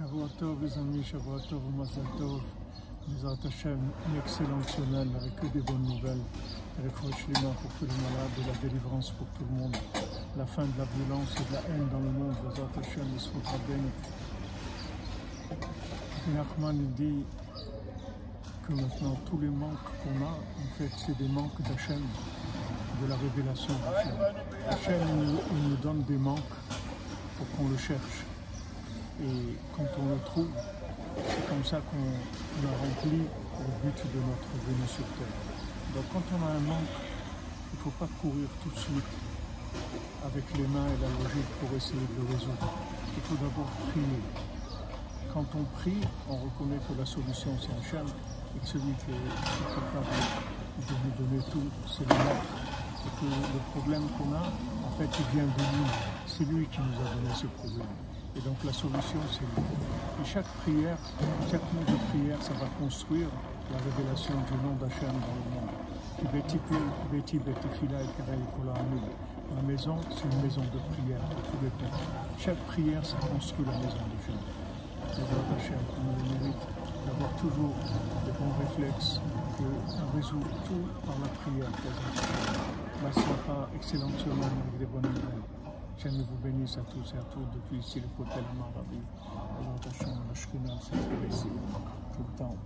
Shavua Tov, les amis, Shavua Tov, Mazal Tov. Mizrat une excellente semaine avec que des bonnes nouvelles. Avec Shlima pour tous les malades et la délivrance pour tout le monde. La fin de la violence et de la haine dans le monde. Mizrat Hashem, Yisrout Rabbeinu. Nachman dit que maintenant tous les manques qu'on a, en fait, c'est des manques d'Hachem, de la révélation d'Hachem. Hachem il nous donne des manques pour qu'on le cherche. Et quand on le trouve, c'est comme ça qu'on a rempli le but de notre venue sur Terre. Donc quand on a un manque, il ne faut pas courir tout de suite avec les mains et la logique pour essayer de le résoudre. Il faut d'abord prier. Quand on prie, on reconnaît que la solution c'est Hachem et que celui qui est capable de nous donner tout, c'est le nôtre. Et que le problème qu'on a, en fait, il vient de lui. C'est lui qui nous a donné ce problème. Et donc la solution, c'est lui. Et chaque prière, chaque mot de prière, ça va construire la révélation du nom d'Hachem dans le monde. La maison, c'est une maison de prière pour tous les peuples. Chaque prière, ça construit la maison de Dieu. C'est Hachem nous le mérite d'avoir toujours des bons réflexes, de résoudre tout par la prière. Merci pas excellente semaine avec des bonnes nouvelles. Hachem vous bénisse à tous et à toutes depuis ici le côté de Marabi. Et Hachem, la Shrina, c'est ici tout le temps.